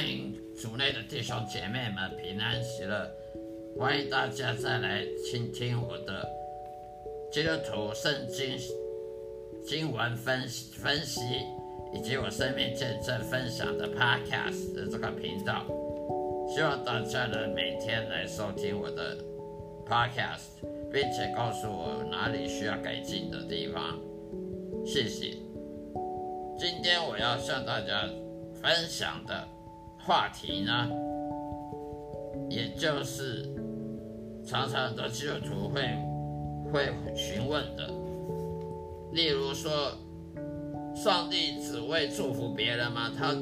欢迎主内的弟兄姐妹们平安喜乐，欢迎大家再来倾听我的基督徒圣经经文分析分析，以及我生命见证分享的 Podcast 的这个频道。希望大家能每天来收听我的 Podcast，并且告诉我哪里需要改进的地方。谢谢。今天我要向大家。分享的话题呢，也就是常常的基督徒会会询问的，例如说，上帝只会祝福别人吗？他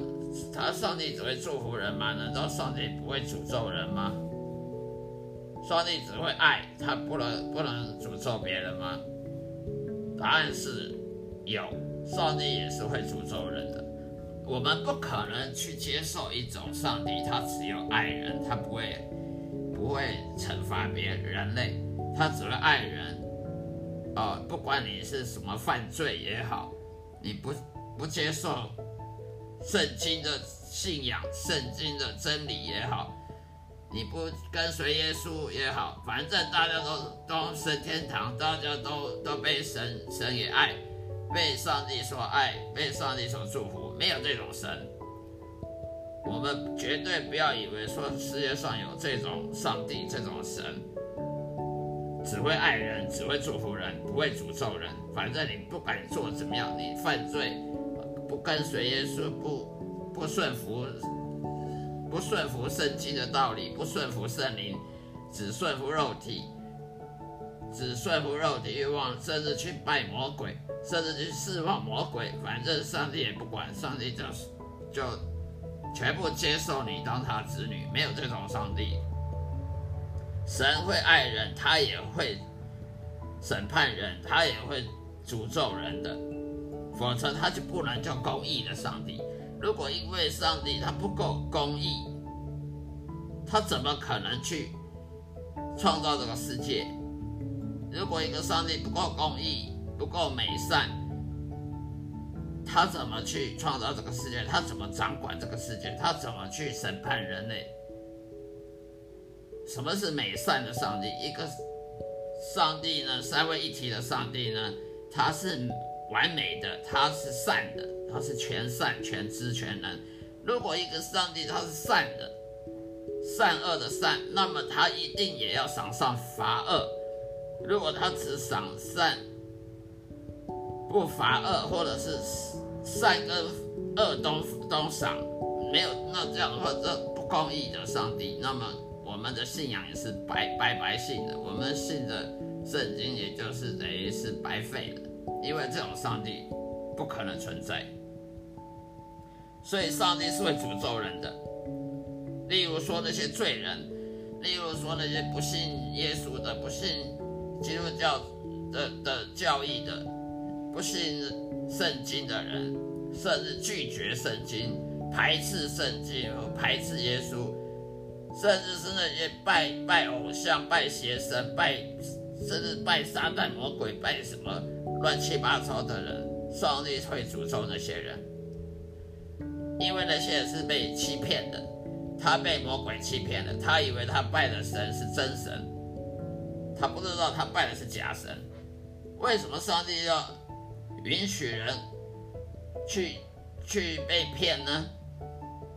他上帝只会祝福人吗？难道上帝不会诅咒人吗？上帝只会爱，他不能不能诅咒别人吗？答案是有，上帝也是会诅咒人的。我们不可能去接受一种上帝，他只有爱人，他不会不会惩罚别人，类，他只会爱人。哦，不管你是什么犯罪也好，你不不接受圣经的信仰、圣经的真理也好，你不跟随耶稣也好，反正大家都都升天堂，大家都都被神神也爱，被上帝所爱，被上帝所祝福。没有这种神，我们绝对不要以为说世界上有这种上帝，这种神只会爱人，只会祝福人，不会诅咒人。反正你不管做怎么样，你犯罪不跟随耶稣，不不顺服，不顺服圣经的道理，不顺服圣灵，只顺服肉体，只顺服肉体欲望，甚至去拜魔鬼。甚至去释放魔鬼，反正上帝也不管，上帝就就全部接受你当他子女，没有这种上帝。神会爱人，他也会审判人，他也会诅咒人的，否则他就不能叫公义的上帝。如果因为上帝他不够公义，他怎么可能去创造这个世界？如果一个上帝不够公义，不够美善，他怎么去创造这个世界？他怎么掌管这个世界？他怎么去审判人类？什么是美善的上帝？一个上帝呢？三位一体的上帝呢？他是完美的，他是善的，他是全善、全知、全能。如果一个上帝他是善的，善恶的善，那么他一定也要赏善罚恶。如果他只赏善，不罚恶，或者是善跟恶都都赏，没有那这样的话，这不公义的上帝，那么我们的信仰也是白白白信的，我们信的圣经也就是等于是白费的，因为这种上帝不可能存在，所以上帝是会诅咒人的。例如说那些罪人，例如说那些不信耶稣的、不信基督教的的教义的。不信圣经的人，甚至拒绝圣经、排斥圣经和、排斥耶稣，甚至是那些拜拜偶像、拜邪神、拜甚至拜撒旦魔鬼、拜什么乱七八糟的人，上帝会诅咒那些人，因为那些人是被欺骗的，他被魔鬼欺骗了，他以为他拜的神是真神，他不知道他拜的是假神，为什么上帝要？允许人去去被骗呢？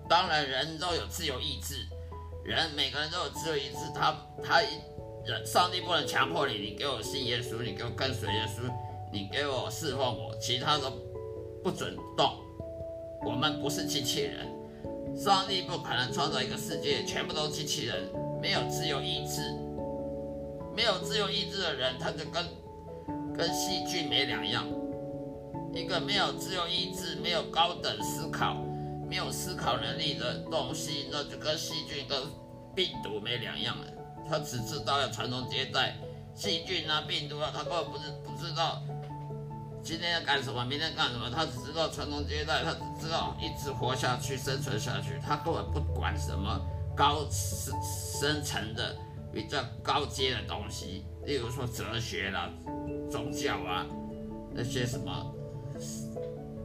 当然，人都有自由意志，人每个人都有自由意志。他他人，上帝不能强迫你，你给我信耶稣，你给我跟随耶稣，你给我侍奉我，其他的不准动。我们不是机器人，上帝不可能创造一个世界全部都是机器人，没有自由意志。没有自由意志的人，他就跟跟细菌没两样。一个没有自由意志、没有高等思考、没有思考能力的东西，那就跟细菌、跟病毒没两样了。他只知道要传宗接代，细菌啊、病毒啊，他根本不是不知道今天要干什么，明天干什么，他只知道传宗接代，他只知道一直活下去、生存下去，他根本不管什么高深深层的、比较高阶的东西，例如说哲学啦、宗教啊那些什么。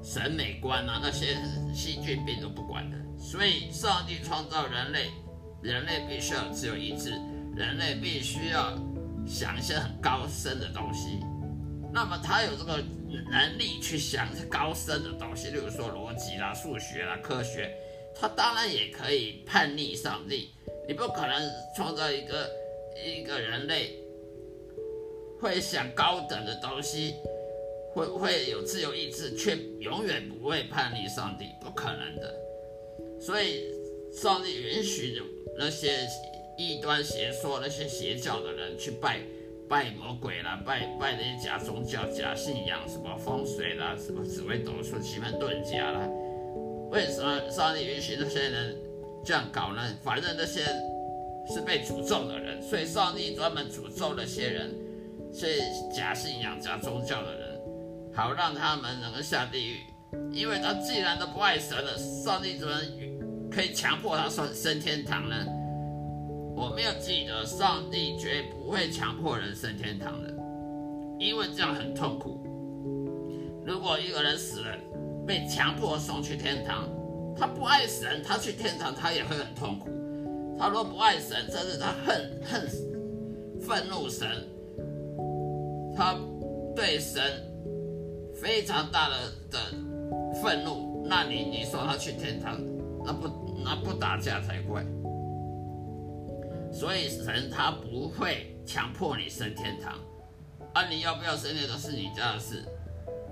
审美观啊，那些细菌病都不管的，所以上帝创造人类，人类必须要只有意志，人类必须要想一些很高深的东西。那么他有这个能力去想高深的东西，例如说逻辑啦、数学啦、科学，他当然也可以叛逆上帝。你不可能创造一个一个人类会想高等的东西，会会有自由意志，却永远不会叛逆上帝，不可能的。所以上帝允许那些异端邪说、那些邪教的人去拜拜魔鬼啦，拜拜那些假宗教、假信仰，什么风水啦，什么紫微斗数、奇门遁甲啦。为什么上帝允许那些人？这样搞呢？反正那些是被诅咒的人，所以上帝专门诅咒那些人，是假信仰、假宗教的人，好让他们能够下地狱。因为他既然都不爱神了，上帝怎么可以强迫他升升天堂呢？我没有记得，上帝绝不会强迫人升天堂的，因为这样很痛苦。如果一个人死了，被强迫送去天堂。他不爱神，他去天堂他也会很痛苦。他若不爱神，甚至他恨恨愤怒神，他对神非常大的的愤怒，那你你说他去天堂，那不那不打架才怪。所以神他不会强迫你升天堂，啊，你要不要升天堂是你家的事。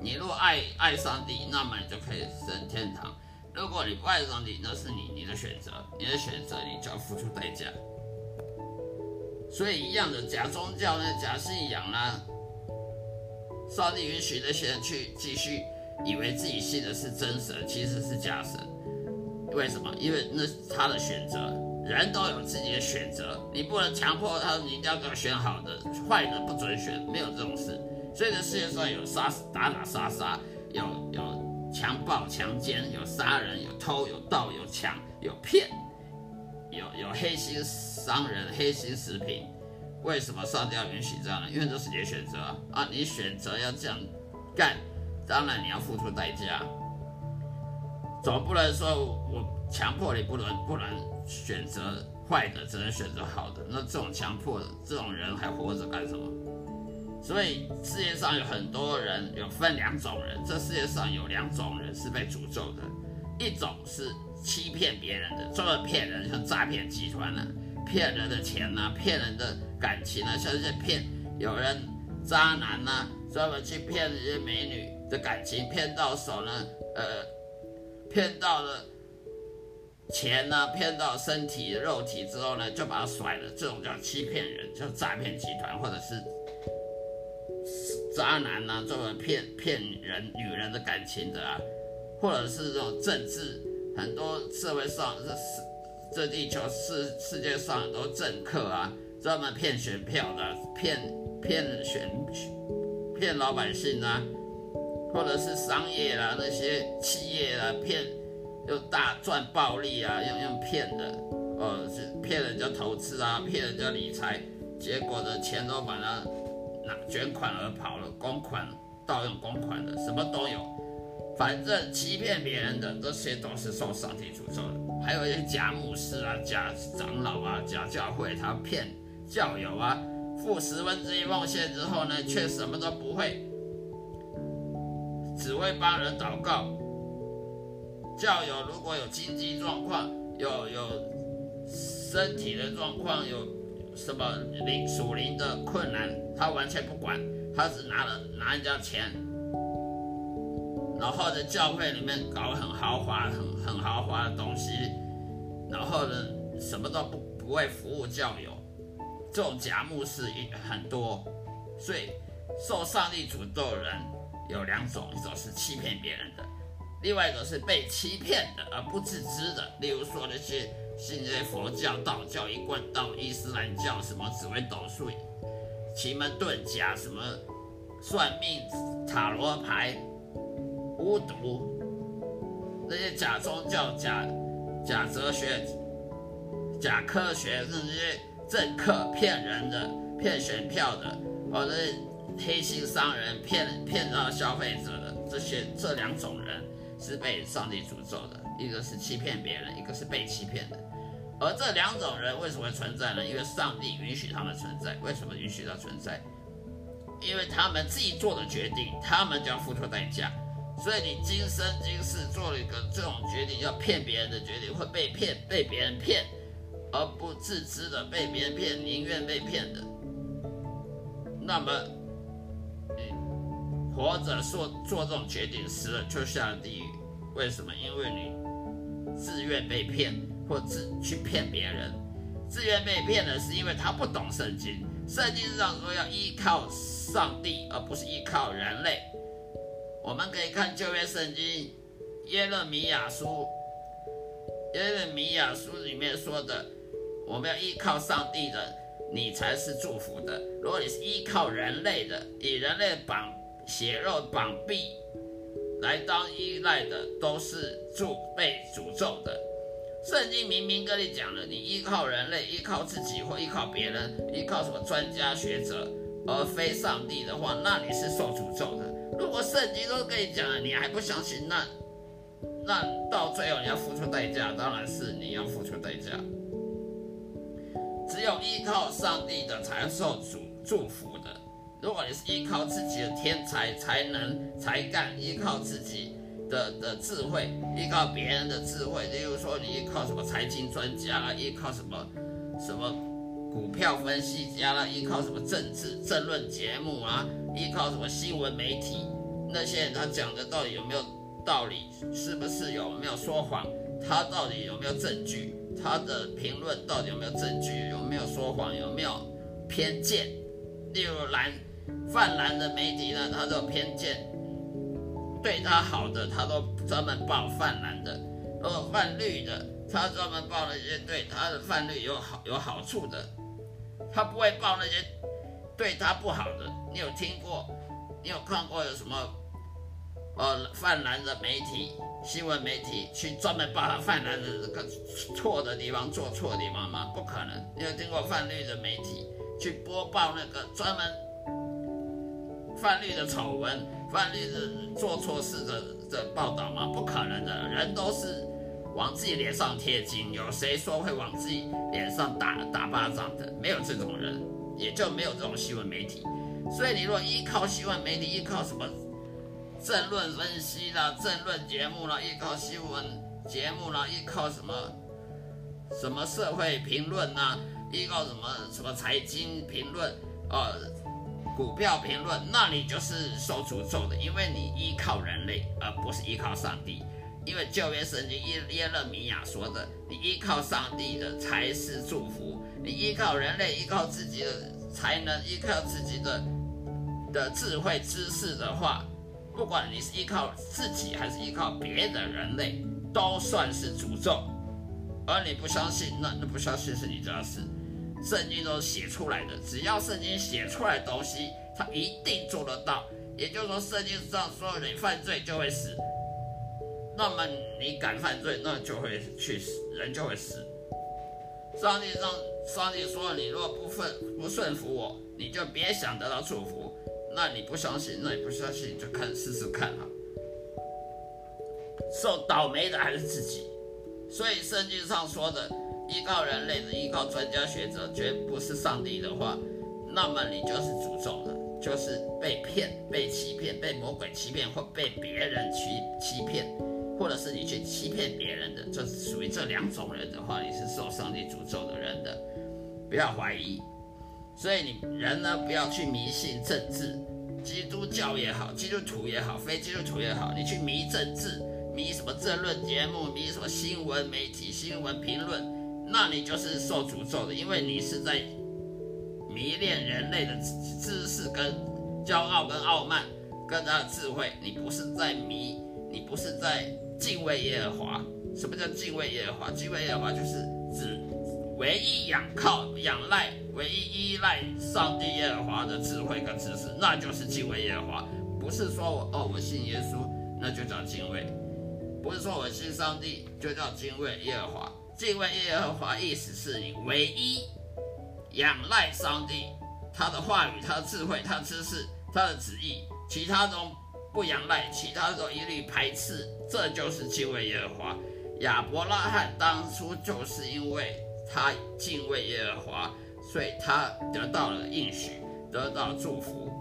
你若爱爱上帝，那么你就可以升天堂。如果你不爱上帝，那是你你的选择，你的选择你就要付出代价。所以一样的假宗教呢，假信仰呢，上帝允许那些人去继续以为自己信的是真神，其实是假神。为什么？因为那是他的选择，人都有自己的选择，你不能强迫他，你一定要给我选好的，坏的不准选，没有这种事。所以这世界上有杀打打杀杀，有有。强暴、强奸，有杀人，有偷，有盗，有抢，有骗，有有黑心商人、黑心食品。为什么上帝要允许这样呢？因为这是你的选择啊！你选择要这样干，当然你要付出代价。总不能说我强迫你不能不能选择坏的，只能选择好的。那这种强迫的这种人还活着干什么？所以世界上有很多人，有分两种人。这世界上有两种人是被诅咒的，一种是欺骗别人的，专门骗人，像诈骗集团啊，骗人的钱呐、啊，骗人的感情啊，像这些骗有人渣男呐、专门去骗这些美女的感情，骗到手呢，呃，骗到了钱呐、啊，骗到身体肉体之后呢，就把他甩了，这种叫欺骗人，叫诈骗集团，或者是。渣男啊，这种骗骗人女人的感情的啊，或者是这种政治，很多社会上这世这地球世世界上很多政客啊，专门骗选票的，骗骗选骗老百姓啊，或者是商业啊那些企业啊骗又大赚暴利啊，用用骗的，哦，是骗人家投资啊，骗人家理财，结果的钱都把它。那卷款而跑了，公款盗用公款的，什么都有，反正欺骗别人的这些都是受上帝诅咒的。还有一些假牧师啊、假长老啊、假教会，他骗教友啊，付十分之一奉献之后呢，却什么都不会，只会帮人祷告。教友如果有经济状况，有有身体的状况，有。什么灵属灵的困难，他完全不管，他只拿了拿人家钱，然后在教会里面搞很豪华、很很豪华的东西，然后呢，什么都不不会服务教友，这种假牧师也很多，所以受上帝诅咒的人有两种，一种是欺骗别人的，另外一种是被欺骗的而不自知的，例如说那些。信这些佛教、道教、一贯道、伊斯兰教，什么紫微斗数、奇门遁甲，什么算命、塔罗牌、巫毒，那些假宗教、假假哲学、假科学，那些政客骗人的、骗选票的，或者黑心商人骗骗到消费者的，这些这两种人。是被上帝诅咒的，一个是欺骗别人，一个是被欺骗的。而这两种人为什么存在呢？因为上帝允许他们存在。为什么允许他存在？因为他们自己做的决定，他们就要付出代价。所以你今生今世做了一个这种决定，要骗别人的决定，会被骗，被别人骗，而不自知的被别人骗，宁愿被骗的。那么，你活着做做这种决定，死了就下地狱。为什么？因为你自愿被骗，或自去骗别人。自愿被骗的是因为他不懂圣经。圣经上说要依靠上帝，而不是依靠人类。我们可以看旧约圣经耶勒米亚书，耶勒米亚书里面说的，我们要依靠上帝的，你才是祝福的。如果你是依靠人类的，以人类绑血肉绑臂来当依赖的，都是祝被诅咒的。圣经明明跟你讲了，你依靠人类、依靠自己或依靠别人、依靠什么专家学者，而非上帝的话，那你是受诅咒的。如果圣经都跟你讲了，你还不相信，那那到最后你要付出代价，当然是你要付出代价。只有依靠上帝的才受主祝福的。如果你是依靠自己的天才、才能、才干，依靠自己的的智慧，依靠别人的智慧，例如说你依靠什么财经专家啊，依靠什么什么股票分析家啦，依靠什么政治政论节目啊。依靠什么新闻媒体？那些人他讲的到底有没有道理？是不是有没有说谎？他到底有没有证据？他的评论到底有没有证据？有没有说谎？有没有偏见？例如蓝泛蓝的媒体呢，他都有偏见，对他好的他都专门报泛蓝的；如果泛绿的，他专门报那些对他的泛绿有好有好处的，他不会报那些。对他不好的，你有听过？你有看过有什么？呃，泛蓝的媒体、新闻媒体去专门报他泛蓝的这个错的地方、做错的地方吗？不可能。你有听过泛绿的媒体去播报那个专门泛绿的丑闻、泛绿的做错事的的报道吗？不可能的。人都是往自己脸上贴金，有谁说会往自己脸上打打巴掌的？没有这种人。也就没有这种新闻媒体，所以你若依靠新闻媒体，依靠什么政论分析啦、政论节目啦，依靠新闻节目啦，依靠什么什么社会评论呐，依靠什么什么财经评论呃股票评论，那你就是受诅咒的，因为你依靠人类，而不是依靠上帝。因为旧约圣经耶耶勒米亚说的，你依靠上帝的才是祝福。你依靠人类，依靠自己的才能，依靠自己的的智慧知识的话，不管你是依靠自己还是依靠别的人类，都算是诅咒。而你不相信，那那不相信是你家事。圣经都写出来的，只要圣经写出来的东西，他一定做得到。也就是说，圣经上说你犯罪就会死。那么你敢犯罪，那就会去死，人就会死。上帝上，上帝说，你若不顺不顺服我，你就别想得到祝福。那你不相信，那你不相信，你就看试试看啊。受倒霉的还是自己。所以圣经上说的，依靠人类的，依靠专家学者，绝不是上帝的话，那么你就是诅咒了，就是被骗、被欺骗、被魔鬼欺骗，或被别人去欺骗。或者是你去欺骗别人的，这属于这两种人的话，你是受上帝诅咒的人的，不要怀疑。所以你人呢，不要去迷信政治，基督教也好，基督徒也好，非基督徒也好，你去迷政治，迷什么政论节目，迷什么新闻媒体、新闻评论，那你就是受诅咒的，因为你是在迷恋人类的知识跟骄傲跟傲慢跟他的智慧，你不是在迷，你不是在。敬畏耶和华，什么叫敬畏耶和华？敬畏耶和华就是指唯一仰靠、仰赖、唯一依赖上帝耶和华的智慧跟知识，那就是敬畏耶和华。不是说我哦，我信耶稣，那就叫敬畏；不是说我信上帝，就叫敬畏耶和华。敬畏耶和华意思是你唯一仰赖上帝，他的话语、他的智慧、他的知识、他的旨意，其他都不仰赖，其他都一律排斥。这就是敬畏耶和华。亚伯拉罕当初就是因为他敬畏耶和华，所以他得到了应许，得到祝福。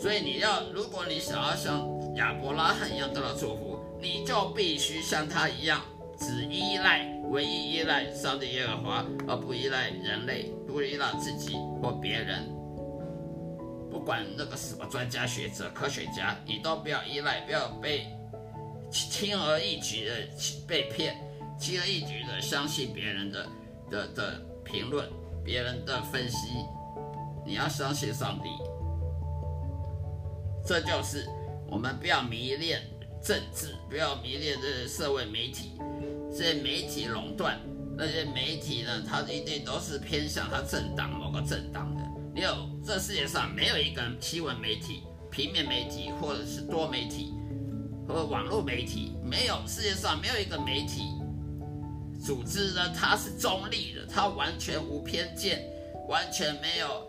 所以你要，如果你想要像亚伯拉罕一样得到祝福，你就必须像他一样，只依赖、唯一依赖上帝耶和华，而不依赖人类，不依赖自己或别人。不管那个什么专家学者、科学家，你都不要依赖，不要被轻而易举的被骗，轻而易举的相信别人的的的评论、别人的分析。你要相信上帝。这就是我们不要迷恋政治，不要迷恋这些社会媒体，这些媒体垄断，那些媒体呢，它一定都是偏向它政党某个政党的。你有这世界上没有一个新闻媒体、平面媒体或者是多媒体和网络媒体，没有世界上没有一个媒体组织呢，它是中立的，它完全无偏见，完全没有。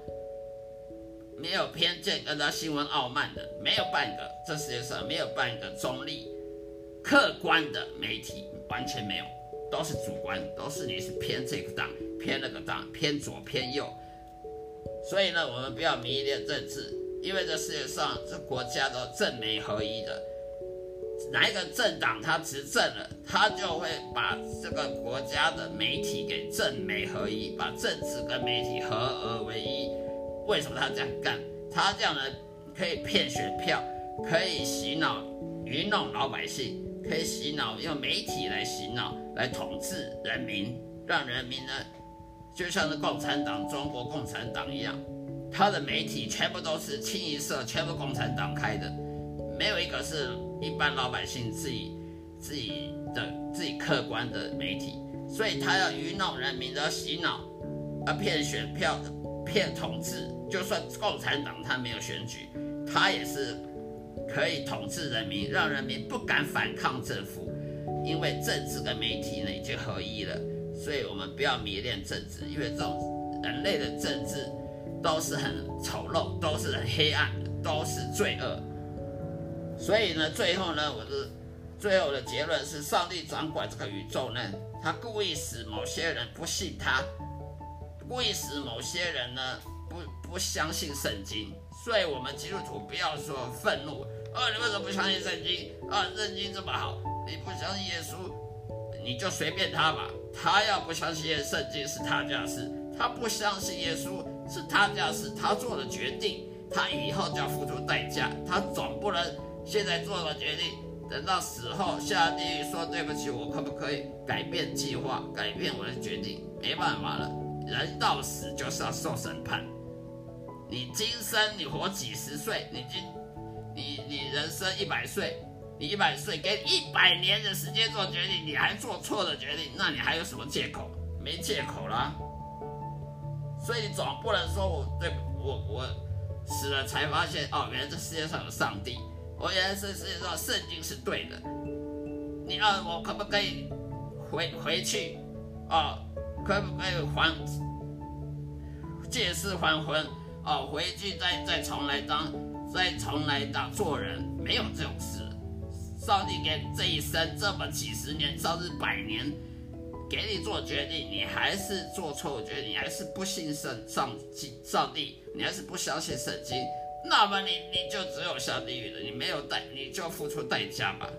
没有偏见，跟他新闻傲慢的，没有半个。这世界上没有半个中立、客观的媒体，完全没有，都是主观，都是你是偏这个党，偏那个党，偏左偏右。所以呢，我们不要迷恋政治，因为这世界上这国家都政媒合一的，哪一个政党他执政了，他就会把这个国家的媒体给政媒合一，把政治跟媒体合而为一。为什么他这样干？他这样呢，可以骗选票，可以洗脑、愚弄老百姓，可以洗脑，用媒体来洗脑，来统治人民，让人民呢，就像是共产党、中国共产党一样，他的媒体全部都是清一色，全部共产党开的，没有一个是一般老百姓自己自己的自己客观的媒体，所以他要愚弄人民的洗脑，而骗选票的。骗统治，就算共产党他没有选举，他也是可以统治人民，让人民不敢反抗政府，因为政治跟媒体呢已经合一了。所以我们不要迷恋政治，因为这种人类的政治都是很丑陋，都是很黑暗，都是罪恶。所以呢，最后呢，我的最后的结论是，上帝掌管这个宇宙呢，他故意使某些人不信他。故意使某些人呢不不相信圣经，所以我们基督徒不要说愤怒，啊，你为什么不相信圣经？啊，圣经这么好，你不相信耶稣，你就随便他吧。他要不相信圣经是他家事，他不相信耶稣是他家事，他做的决定，他以后就要付出代价。他总不能现在做了决定，等到死后下地狱说对不起，我可不可以改变计划，改变我的决定？没办法了。人到死就是要受审判。你今生你活几十岁，你今你你人生一百岁，你一百岁给你一百年的时间做决定，你还做错了决定，那你还有什么借口？没借口了。所以你总不能说我对我我死了才发现哦，原来这世界上有上帝，我原来这世界上圣经是对的。你让我可不可以回回去哦？可不可以还借尸还魂哦？回去再再重来当，再重来当做人，没有这种事。上帝给这一生这么几十年，甚至百年，给你做决定，你还是做错决定，你还是不信圣上上帝，你还是不相信圣经，那么你你就只有下地狱了，你没有代，你就付出代价吧。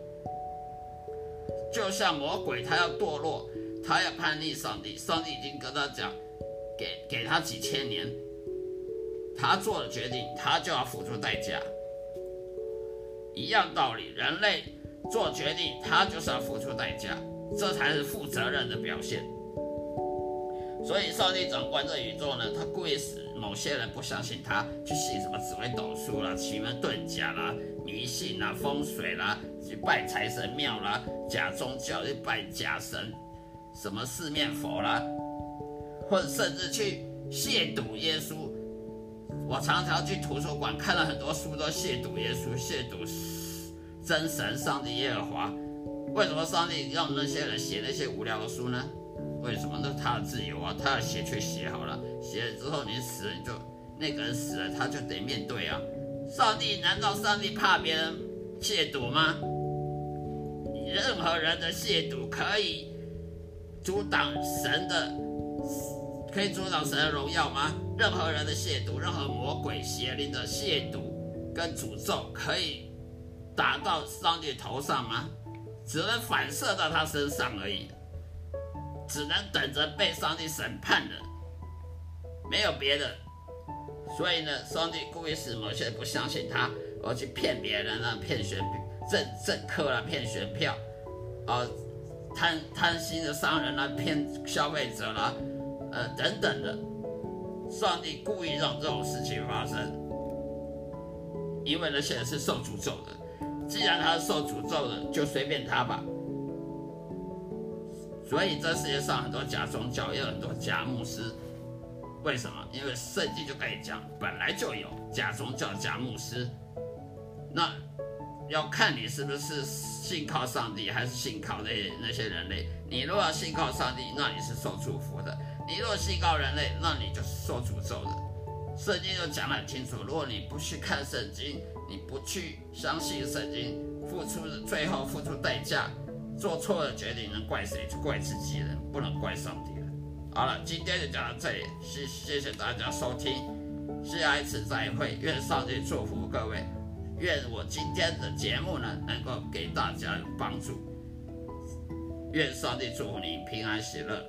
就像魔鬼，他要堕落。他要叛逆上帝，上帝已经跟他讲，给给他几千年，他做了决定，他就要付出代价。一样道理，人类做决定，他就是要付出代价，这才是负责任的表现。所以，上帝掌管这宇宙呢，他故意使某些人不相信他，去信什么紫微斗数啦、奇门遁甲啦、迷信啦、风水啦，去拜财神庙啦、假宗教去拜假神。什么四面佛啦，或者甚至去亵渎耶稣。我常常去图书馆看了很多书，都亵渎耶稣、亵渎真神上帝耶和华。为什么上帝让那些人写那些无聊的书呢？为什么？那是他的自由啊，他要写去写好了，写了之后你死了，你就那个人死了，他就得面对啊。上帝难道上帝怕别人亵渎吗？任何人的亵渎可以阻挡神的，可以阻挡神的荣耀吗？任何人的亵渎，任何魔鬼邪灵的亵渎跟诅咒，可以打到上帝头上吗？只能反射到他身上而已，只能等着被上帝审判的，没有别的。所以呢，上帝故意使某些人不相信他，而去骗别人啊，骗选政政客啊，骗选票，啊，贪贪心的商人啦，骗消费者啦，呃，等等的。上帝故意让这种事情发生，因为那些人是受诅咒的。既然他是受诅咒的，就随便他吧。所以这世界上很多假宗教，也有很多假牧师。为什么？因为圣经就可以讲，本来就有假宗教、假牧师。那要看你是不是信靠上帝，还是信靠那那些人类。你若要信靠上帝，那你是受祝福的；你若信靠人类，那你就是受诅咒的。圣经就讲得很清楚，如果你不去看圣经，你不去相信圣经，付出最后付出代价，做错了决定，能怪谁？就怪自己人，不能怪上帝了。好了，今天就讲到这里，谢谢谢大家收听，下一次再会，愿上帝祝福各位，愿我今天的节目呢能够给大家有帮助，愿上帝祝福你平安喜乐。